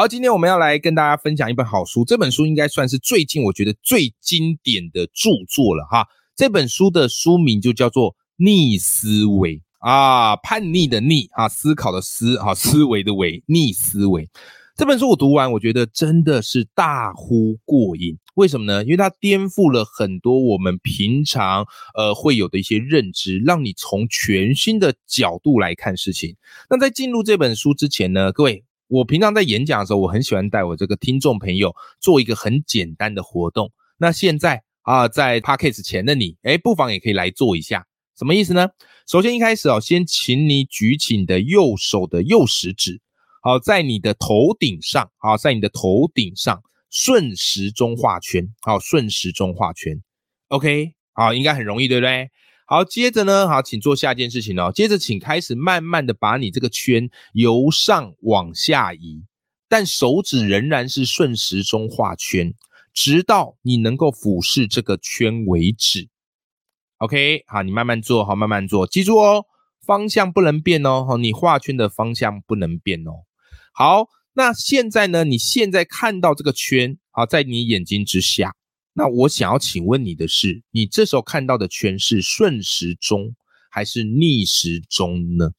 好，今天我们要来跟大家分享一本好书，这本书应该算是最近我觉得最经典的著作了哈。这本书的书名就叫做《逆思维》啊，叛逆的逆啊，思考的思啊，思维的维，逆思维。这本书我读完，我觉得真的是大呼过瘾。为什么呢？因为它颠覆了很多我们平常呃会有的一些认知，让你从全新的角度来看事情。那在进入这本书之前呢，各位，我平常在演讲的时候，我很喜欢带我这个听众朋友做一个很简单的活动。那现在啊，在 podcast 前的你，哎，不妨也可以来做一下。什么意思呢？首先一开始哦，先请你举起你的右手的右食指。好，在你的头顶上，好，在你的头顶上顺时钟画圈，好，顺时钟画圈，OK，好，应该很容易，对不对？好，接着呢，好，请做下一件事情哦。接着，请开始慢慢的把你这个圈由上往下移，但手指仍然是顺时钟画圈，直到你能够俯视这个圈为止。OK，好，你慢慢做，好，慢慢做，记住哦，方向不能变哦，好，你画圈的方向不能变哦。好，那现在呢？你现在看到这个圈，好，在你眼睛之下。那我想要请问你的是，你这时候看到的圈是顺时钟还是逆时钟呢？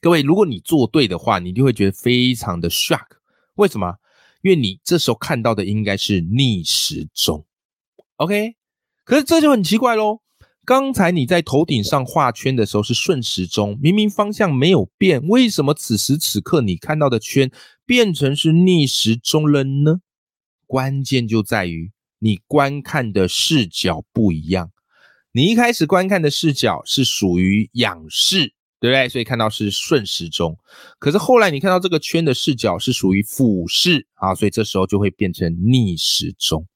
各位，如果你做对的话，你就会觉得非常的 shock。为什么？因为你这时候看到的应该是逆时钟。OK，可是这就很奇怪喽。刚才你在头顶上画圈的时候是顺时钟，明明方向没有变，为什么此时此刻你看到的圈变成是逆时钟了呢？关键就在于你观看的视角不一样。你一开始观看的视角是属于仰视，对不对？所以看到是顺时钟。可是后来你看到这个圈的视角是属于俯视啊，所以这时候就会变成逆时钟。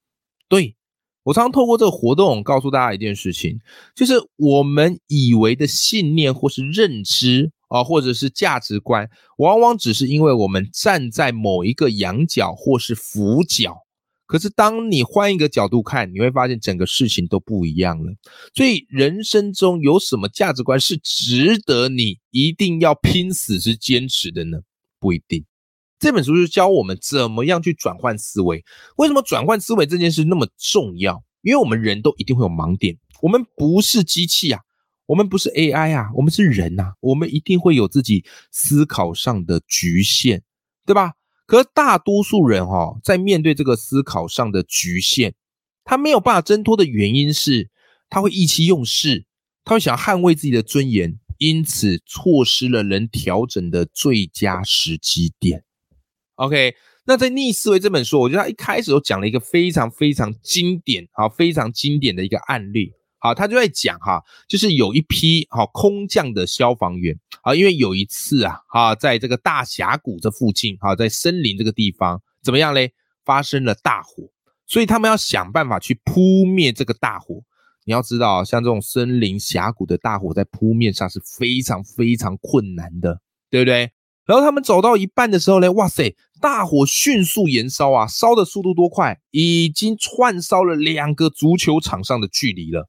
对。我常常透过这个活动告诉大家一件事情，就是我们以为的信念或是认知啊，或者是价值观，往往只是因为我们站在某一个仰角或是俯角。可是当你换一个角度看，你会发现整个事情都不一样了。所以人生中有什么价值观是值得你一定要拼死去坚持的呢？不一定。这本书就教我们怎么样去转换思维。为什么转换思维这件事那么重要？因为我们人都一定会有盲点，我们不是机器啊，我们不是 AI 啊，我们是人呐，我们一定会有自己思考上的局限，对吧？可是大多数人哈、哦，在面对这个思考上的局限，他没有办法挣脱的原因是，他会意气用事，他会想捍卫自己的尊严，因此错失了能调整的最佳时机点。OK，那在《逆思维》这本书，我觉得他一开始就讲了一个非常非常经典、啊非常经典的一个案例。好，他就在讲哈，就是有一批哈空降的消防员啊，因为有一次啊，哈，在这个大峡谷这附近，哈，在森林这个地方怎么样嘞？发生了大火，所以他们要想办法去扑灭这个大火。你要知道，像这种森林峡谷的大火，在扑灭上是非常非常困难的，对不对？然后他们走到一半的时候呢，哇塞，大火迅速延烧啊，烧的速度多快，已经串烧了两个足球场上的距离了。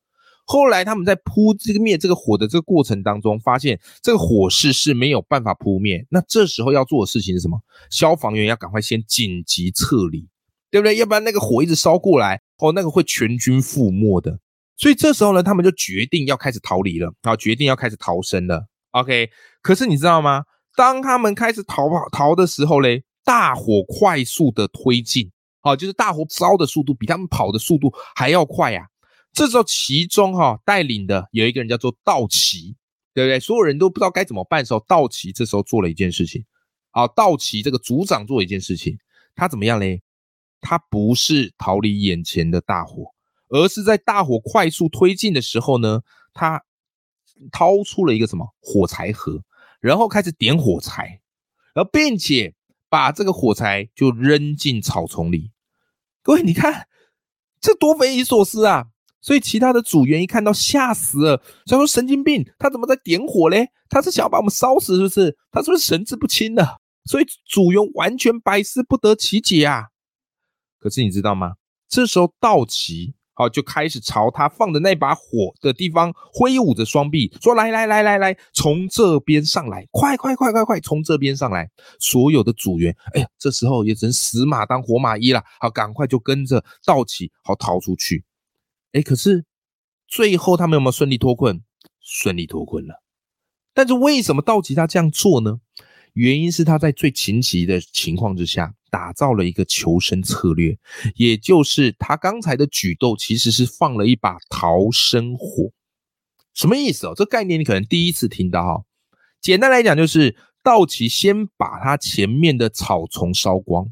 后来他们在扑这个灭这个火的这个过程当中，发现这个火势是没有办法扑灭。那这时候要做的事情是什么？消防员要赶快先紧急撤离，对不对？要不然那个火一直烧过来，哦，那个会全军覆没的。所以这时候呢，他们就决定要开始逃离了，啊，决定要开始逃生了。OK，可是你知道吗？当他们开始逃跑逃的时候嘞，大火快速的推进，好，就是大火烧的速度比他们跑的速度还要快呀。这时候其中哈带领的有一个人叫做道奇，对不对？所有人都不知道该怎么办的时候，道奇这时候做了一件事情。啊，道奇这个组长做了一件事情，他怎么样嘞？他不是逃离眼前的大火，而是在大火快速推进的时候呢，他掏出了一个什么火柴盒。然后开始点火柴，然后并且把这个火柴就扔进草丛里。各位，你看这多匪夷所思啊！所以其他的组员一看到吓死了，想说神经病，他怎么在点火嘞？他是想要把我们烧死是不是？他是不是神志不清的？所以组员完全百思不得其解啊！可是你知道吗？这时候道奇。好，就开始朝他放的那把火的地方挥舞着双臂，说：“来来来来来，从这边上来，快快快快快，从这边上来！”所有的组员，哎呀，这时候也只能死马当活马医了。好，赶快就跟着道奇，好逃出去。哎，可是最后他们有没有顺利脱困？顺利脱困了。但是为什么道奇他这样做呢？原因是他在最紧急的情况之下。打造了一个求生策略，也就是他刚才的举动其实是放了一把逃生火。什么意思哦？这概念你可能第一次听到哈。简单来讲，就是道奇先把他前面的草丛烧光，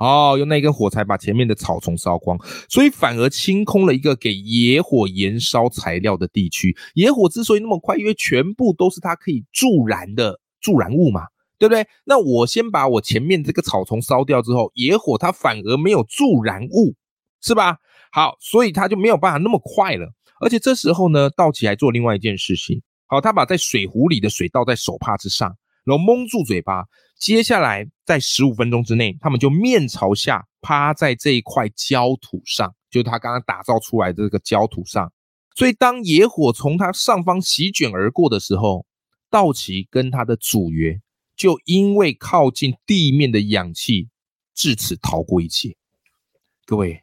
哦，用那根火柴把前面的草丛烧光，所以反而清空了一个给野火燃烧材料的地区。野火之所以那么快，因为全部都是它可以助燃的助燃物嘛。对不对？那我先把我前面这个草丛烧掉之后，野火它反而没有助燃物，是吧？好，所以它就没有办法那么快了。而且这时候呢，道奇还做另外一件事情。好，他把在水壶里的水倒在手帕之上，然后蒙住嘴巴。接下来在十五分钟之内，他们就面朝下趴在这一块焦土上，就是他刚刚打造出来的这个焦土上。所以当野火从他上方席卷而过的时候，道奇跟他的组员。就因为靠近地面的氧气，至此逃过一劫。各位，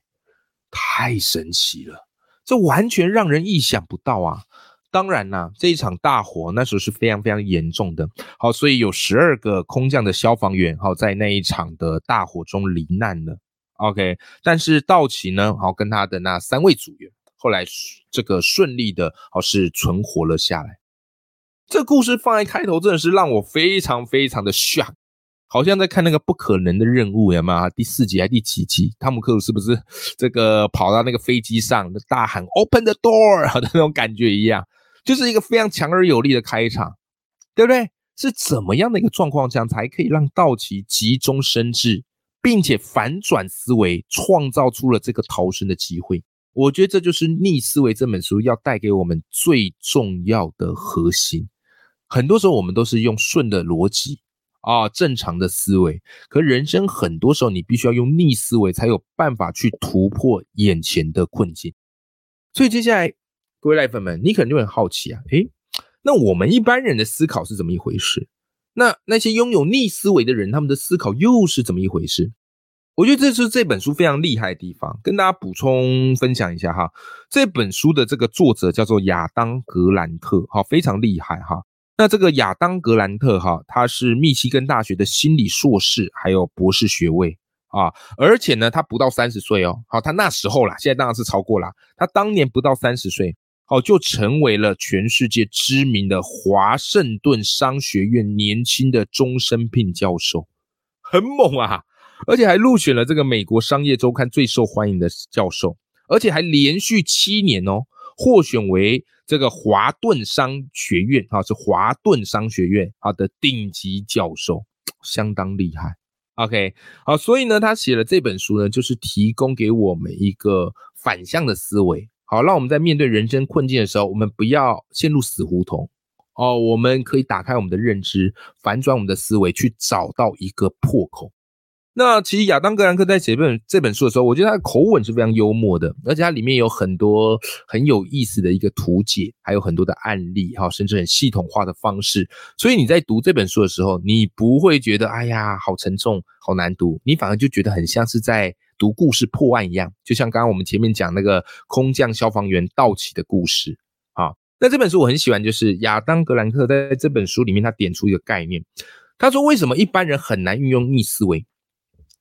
太神奇了，这完全让人意想不到啊！当然啦，这一场大火那时候是非常非常严重的。好，所以有十二个空降的消防员，好在那一场的大火中罹难了。OK，但是道奇呢，好跟他的那三位组员，后来这个顺利的，好是存活了下来。这故事放在开头，真的是让我非常非常的 shock，好像在看那个不可能的任务，有没有？第四集还第几集？汤姆克鲁是不是这个跑到那个飞机上，大喊 “Open the door” 的那种感觉一样，就是一个非常强而有力的开场，对不对？是怎么样的一个状况，这样才可以让道奇急中生智，并且反转思维，创造出了这个逃生的机会？我觉得这就是《逆思维》这本书要带给我们最重要的核心。很多时候我们都是用顺的逻辑啊，正常的思维。可人生很多时候你必须要用逆思维，才有办法去突破眼前的困境。所以接下来，各位赖粉们，你可能就很好奇啊，诶，那我们一般人的思考是怎么一回事？那那些拥有逆思维的人，他们的思考又是怎么一回事？我觉得这是这本书非常厉害的地方，跟大家补充分享一下哈。这本书的这个作者叫做亚当格兰特，哈，非常厉害哈。那这个亚当格兰特哈，他是密西根大学的心理硕士，还有博士学位啊，而且呢，他不到三十岁哦，好，他那时候啦，现在当然是超过了，他当年不到三十岁，好，就成为了全世界知名的华盛顿商学院年轻的终身聘教授，很猛啊，而且还入选了这个美国商业周刊最受欢迎的教授，而且还连续七年哦获选为。这个华顿商学院啊，是华顿商学院啊的顶级教授，相当厉害。OK，好，所以呢，他写了这本书呢，就是提供给我们一个反向的思维，好，让我们在面对人生困境的时候，我们不要陷入死胡同哦，我们可以打开我们的认知，反转我们的思维，去找到一个破口。那其实亚当格兰克在写这本这本书的时候，我觉得他的口吻是非常幽默的，而且它里面有很多很有意思的一个图解，还有很多的案例哈，甚至很系统化的方式。所以你在读这本书的时候，你不会觉得哎呀好沉重、好难读，你反而就觉得很像是在读故事破案一样，就像刚刚我们前面讲那个空降消防员盗起的故事啊。那这本书我很喜欢，就是亚当格兰克在这本书里面他点出一个概念，他说为什么一般人很难运用逆思维？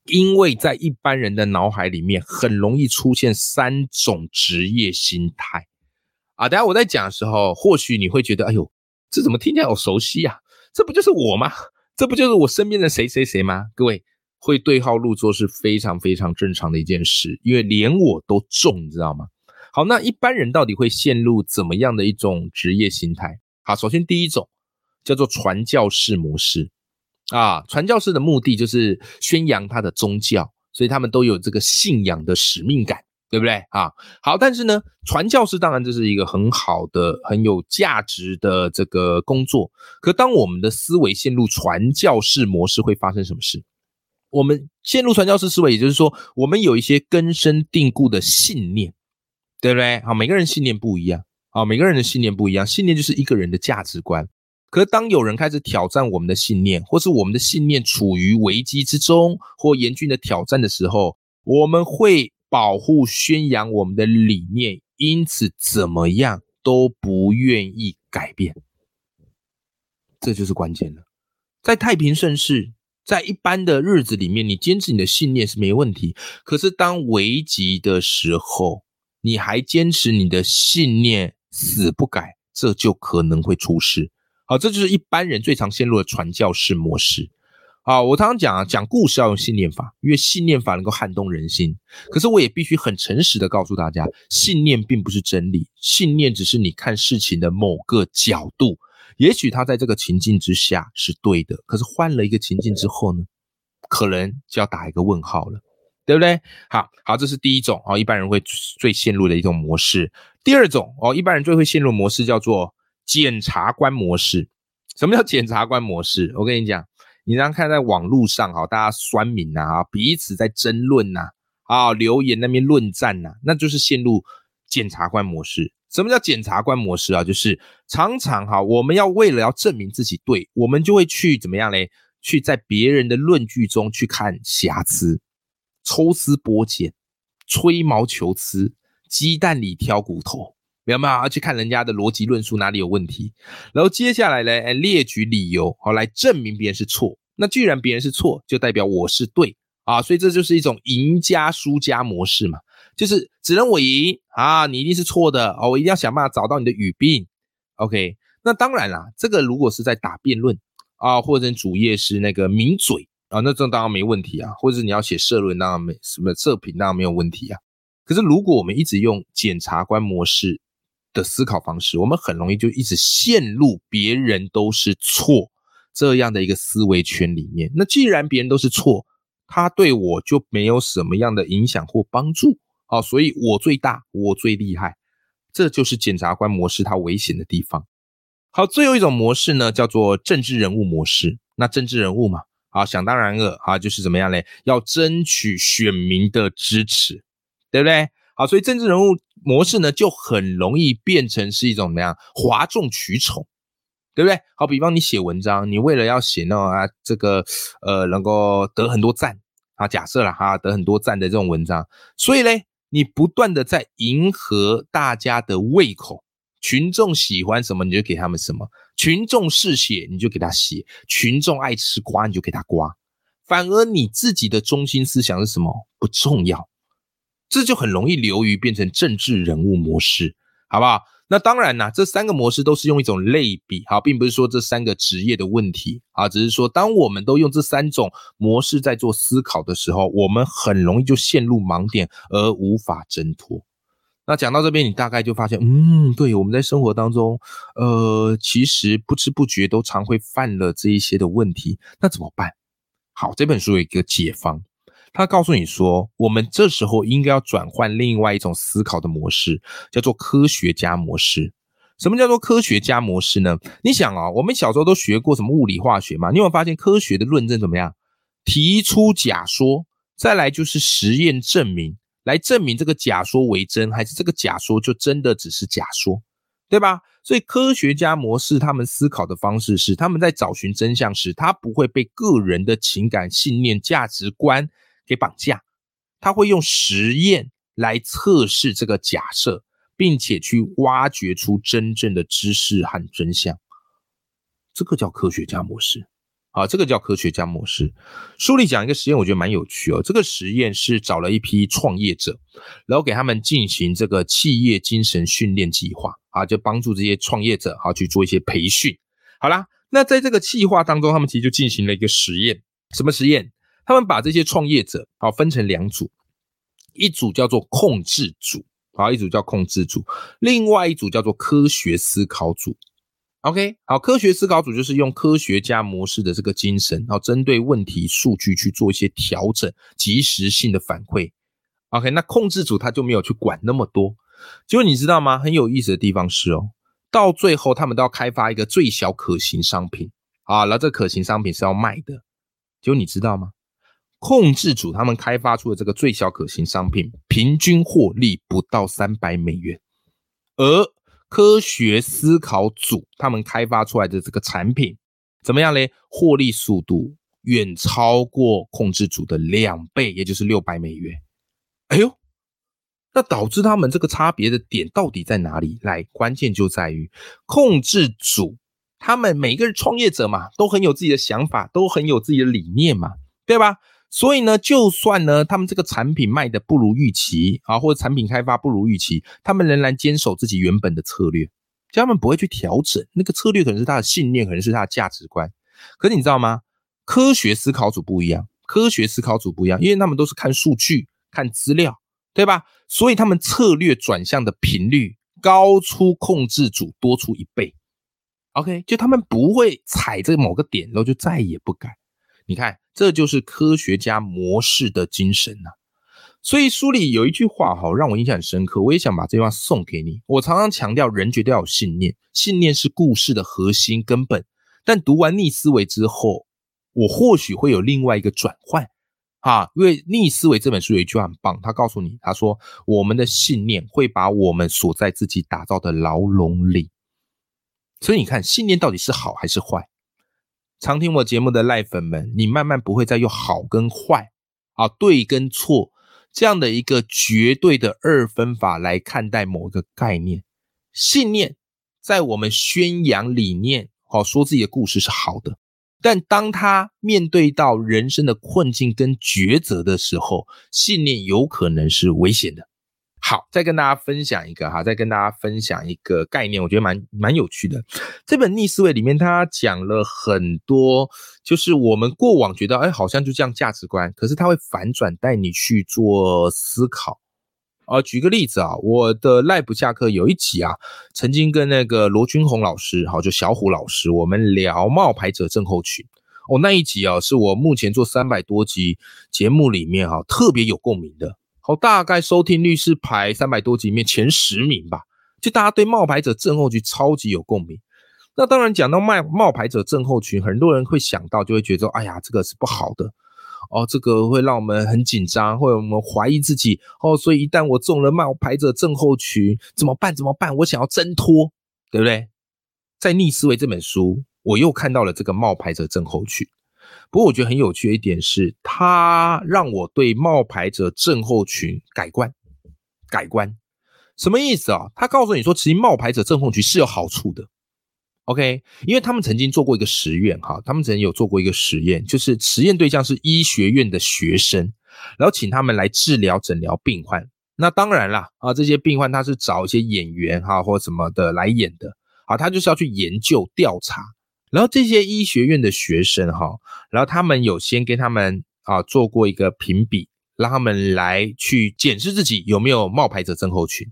因为在一般人的脑海里面，很容易出现三种职业心态啊。等下我在讲的时候，或许你会觉得，哎呦，这怎么听起来好熟悉呀？这不就是我吗？这不就是我身边的谁谁谁吗？各位会对号入座是非常非常正常的一件事，因为连我都中，你知道吗？好，那一般人到底会陷入怎么样的一种职业心态？好，首先第一种叫做传教士模式。啊，传教士的目的就是宣扬他的宗教，所以他们都有这个信仰的使命感，对不对啊？好，但是呢，传教士当然这是一个很好的、很有价值的这个工作。可当我们的思维陷入传教士模式，会发生什么事？我们陷入传教士思维，也就是说，我们有一些根深蒂固的信念，对不对？好，每个人信念不一样，好，每个人的信念不一样，信念就是一个人的价值观。可是，当有人开始挑战我们的信念，或是我们的信念处于危机之中或严峻的挑战的时候，我们会保护、宣扬我们的理念，因此怎么样都不愿意改变。这就是关键了。在太平盛世，在一般的日子里面，你坚持你的信念是没问题。可是，当危急的时候，你还坚持你的信念，死不改，这就可能会出事。好，这就是一般人最常陷入的传教士模式。好，我常常讲啊，讲故事要用信念法，因为信念法能够撼动人心。可是我也必须很诚实的告诉大家，信念并不是真理，信念只是你看事情的某个角度。也许他在这个情境之下是对的，可是换了一个情境之后呢，可能就要打一个问号了，对不对？好好，这是第一种哦，一般人会最陷入的一种模式。第二种哦，一般人最会陷入模式叫做。检察官模式，什么叫检察官模式？我跟你讲，你刚看在网络上哈，大家酸民呐，啊，彼此在争论呐，啊，留言那边论战呐，那就是陷入检察官模式。什么叫检察官模式啊？就是常常哈，我们要为了要证明自己对，我们就会去怎么样嘞？去在别人的论据中去看瑕疵，抽丝剥茧，吹毛求疵，鸡蛋里挑骨头。明白吗？去看人家的逻辑论述哪里有问题，然后接下来呢，列举理由，好来证明别人是错。那既然别人是错，就代表我是对啊，所以这就是一种赢家输家模式嘛，就是只能我赢啊，你一定是错的哦，我一定要想办法找到你的语病。OK，那当然啦，这个如果是在打辩论啊，或者主页是那个名嘴啊，那这当然没问题啊，或者你要写社论，当然没什么社评，当然没有问题啊。可是如果我们一直用检察官模式，的思考方式，我们很容易就一直陷入别人都是错这样的一个思维圈里面。那既然别人都是错，他对我就没有什么样的影响或帮助啊，所以我最大，我最厉害，这就是检察官模式它危险的地方。好，最后一种模式呢，叫做政治人物模式。那政治人物嘛，啊，想当然了啊，就是怎么样嘞？要争取选民的支持，对不对？好，所以政治人物模式呢，就很容易变成是一种怎么样哗众取宠，对不对？好，比方你写文章，你为了要写那种啊，这个呃能够得很多赞啊，假设了哈，得很多赞的这种文章，所以嘞，你不断的在迎合大家的胃口，群众喜欢什么你就给他们什么，群众嗜血你就给他血，群众爱吃瓜你就给他瓜，反而你自己的中心思想是什么不重要。这就很容易流于变成政治人物模式，好不好？那当然啦，这三个模式都是用一种类比，好，并不是说这三个职业的问题啊，只是说当我们都用这三种模式在做思考的时候，我们很容易就陷入盲点而无法挣脱。那讲到这边，你大概就发现，嗯，对，我们在生活当中，呃，其实不知不觉都常会犯了这一些的问题，那怎么办？好，这本书有一个解方。他告诉你说，我们这时候应该要转换另外一种思考的模式，叫做科学家模式。什么叫做科学家模式呢？你想啊，我们小时候都学过什么物理化学嘛？你有没有发现科学的论证怎么样？提出假说，再来就是实验证明，来证明这个假说为真，还是这个假说就真的只是假说，对吧？所以科学家模式他们思考的方式是，他们在找寻真相时，他不会被个人的情感、信念、价值观。给绑架，他会用实验来测试这个假设，并且去挖掘出真正的知识和真相。这个叫科学家模式，啊，这个叫科学家模式。书里讲一个实验，我觉得蛮有趣哦。这个实验是找了一批创业者，然后给他们进行这个企业精神训练计划，啊，就帮助这些创业者，好去做一些培训。好啦，那在这个计划当中，他们其实就进行了一个实验，什么实验？他们把这些创业者好分成两组，一组叫做控制组，好，一组叫控制组，另外一组叫做科学思考组。OK，好，科学思考组就是用科学家模式的这个精神，然后针对问题数据去做一些调整，及时性的反馈。OK，那控制组他就没有去管那么多。结果你知道吗？很有意思的地方是哦，到最后他们都要开发一个最小可行商品啊，然后这可行商品是要卖的。结果你知道吗？控制组他们开发出的这个最小可行商品，平均获利不到三百美元，而科学思考组他们开发出来的这个产品怎么样嘞？获利速度远超过控制组的两倍，也就是六百美元。哎呦，那导致他们这个差别的点到底在哪里？来，关键就在于控制组他们每个人创业者嘛，都很有自己的想法，都很有自己的理念嘛，对吧？所以呢，就算呢，他们这个产品卖的不如预期啊，或者产品开发不如预期，他们仍然坚守自己原本的策略，就他们不会去调整那个策略，可能是他的信念，可能是他的价值观。可是你知道吗？科学思考组不一样，科学思考组不一样，因为他们都是看数据、看资料，对吧？所以他们策略转向的频率高出控制组多出一倍。OK，就他们不会踩着某个点，然后就再也不改。你看。这就是科学家模式的精神呐，所以书里有一句话哈，让我印象很深刻，我也想把这句话送给你。我常常强调，人绝对要有信念，信念是故事的核心根本。但读完逆思维之后，我或许会有另外一个转换啊，因为逆思维这本书有一句话很棒，他告诉你，他说我们的信念会把我们锁在自己打造的牢笼里。所以你看，信念到底是好还是坏？常听我节目的赖粉们，你慢慢不会再用好跟坏啊、对跟错这样的一个绝对的二分法来看待某个概念。信念在我们宣扬理念、好说自己的故事是好的，但当他面对到人生的困境跟抉择的时候，信念有可能是危险的。好，再跟大家分享一个哈，再跟大家分享一个概念，我觉得蛮蛮有趣的。这本逆思维里面，他讲了很多，就是我们过往觉得，哎，好像就这样价值观，可是他会反转带你去做思考。啊，举个例子啊，我的赖不下课有一集啊，曾经跟那个罗君红老师，好，就小虎老师，我们聊冒牌者症候群。哦，那一集啊，是我目前做三百多集节目里面哈，特别有共鸣的。好，大概收听率是排三百多集里面前十名吧。就大家对冒牌者症候群超级有共鸣。那当然讲到冒冒牌者症候群，很多人会想到，就会觉得，哎呀，这个是不好的哦，这个会让我们很紧张，或者我们怀疑自己哦。所以一旦我中了冒牌者症候群，怎么办？怎么办？我想要挣脱，对不对？在逆思维这本书，我又看到了这个冒牌者症候群。不过我觉得很有趣的一点是，它让我对冒牌者症候群改观。改观什么意思啊？他告诉你说，其实冒牌者症候群是有好处的。OK，因为他们曾经做过一个实验，哈，他们曾经有做过一个实验，就是实验对象是医学院的学生，然后请他们来治疗诊疗病患。那当然啦，啊，这些病患他是找一些演员哈或什么的来演的，啊，他就是要去研究调查。然后这些医学院的学生哈，然后他们有先跟他们啊做过一个评比，让他们来去检视自己有没有冒牌者症候群。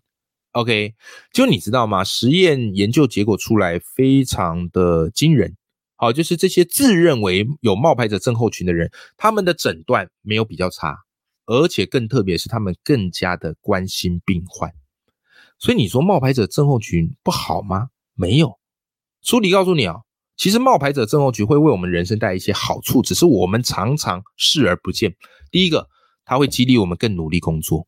OK，就你知道吗？实验研究结果出来非常的惊人。好，就是这些自认为有冒牌者症候群的人，他们的诊断没有比较差，而且更特别是他们更加的关心病患。所以你说冒牌者症候群不好吗？没有，书里告诉你啊。其实冒牌者症候群会为我们人生带来一些好处，只是我们常常视而不见。第一个，它会激励我们更努力工作。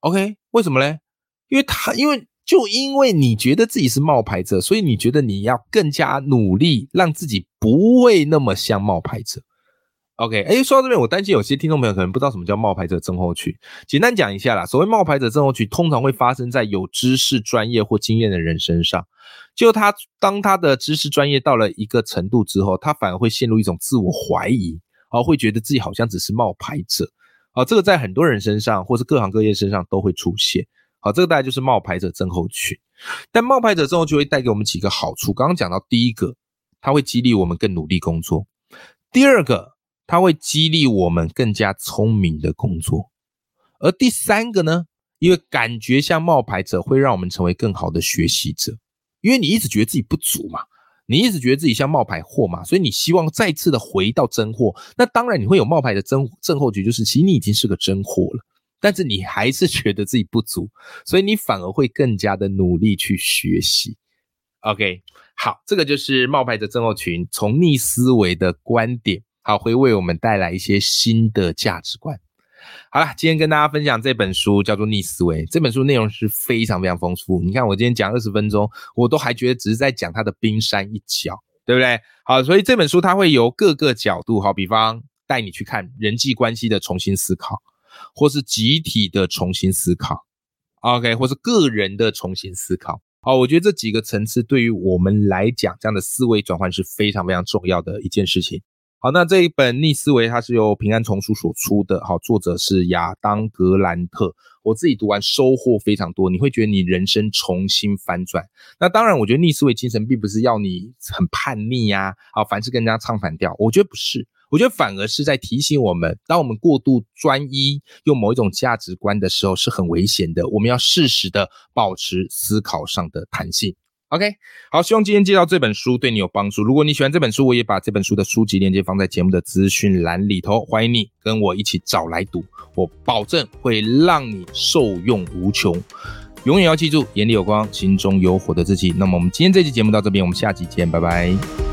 OK，为什么嘞？因为他，因为就因为你觉得自己是冒牌者，所以你觉得你要更加努力，让自己不会那么像冒牌者。OK，哎，说到这边，我担心有些听众朋友可能不知道什么叫冒牌者症候群。简单讲一下啦，所谓冒牌者症候群，通常会发生在有知识、专业或经验的人身上。就他当他的知识、专业到了一个程度之后，他反而会陷入一种自我怀疑，啊，会觉得自己好像只是冒牌者。啊，这个在很多人身上，或是各行各业身上都会出现。好，这个大概就是冒牌者症候群。但冒牌者症候群会带给我们几个好处。刚刚讲到第一个，它会激励我们更努力工作；第二个。它会激励我们更加聪明的工作，而第三个呢，因为感觉像冒牌者，会让我们成为更好的学习者。因为你一直觉得自己不足嘛，你一直觉得自己像冒牌货嘛，所以你希望再次的回到真货。那当然你会有冒牌的真症候群，就是其实你已经是个真货了，但是你还是觉得自己不足，所以你反而会更加的努力去学习。OK，好，这个就是冒牌的症候群从逆思维的观点，好，会为我们带来一些新的价值观。好了，今天跟大家分享这本书叫做《逆思维》，这本书内容是非常非常丰富。你看我今天讲二十分钟，我都还觉得只是在讲它的冰山一角，对不对？好，所以这本书它会由各个角度，好比方带你去看人际关系的重新思考，或是集体的重新思考，OK，或是个人的重新思考。好，我觉得这几个层次对于我们来讲，这样的思维转换是非常非常重要的一件事情。好，那这一本逆思维它是由平安丛书所出的，好，作者是亚当格兰特。我自己读完收获非常多，你会觉得你人生重新翻转。那当然，我觉得逆思维精神并不是要你很叛逆呀，好，凡事跟人家唱反调，我觉得不是，我觉得反而是在提醒我们，当我们过度专一用某一种价值观的时候，是很危险的。我们要适时的保持思考上的弹性。OK，好，希望今天介绍这本书对你有帮助。如果你喜欢这本书，我也把这本书的书籍链接放在节目的资讯栏里头，欢迎你跟我一起找来读，我保证会让你受用无穷。永远要记住，眼里有光，心中有火的自己。那么我们今天这期节目到这边，我们下期见，拜拜。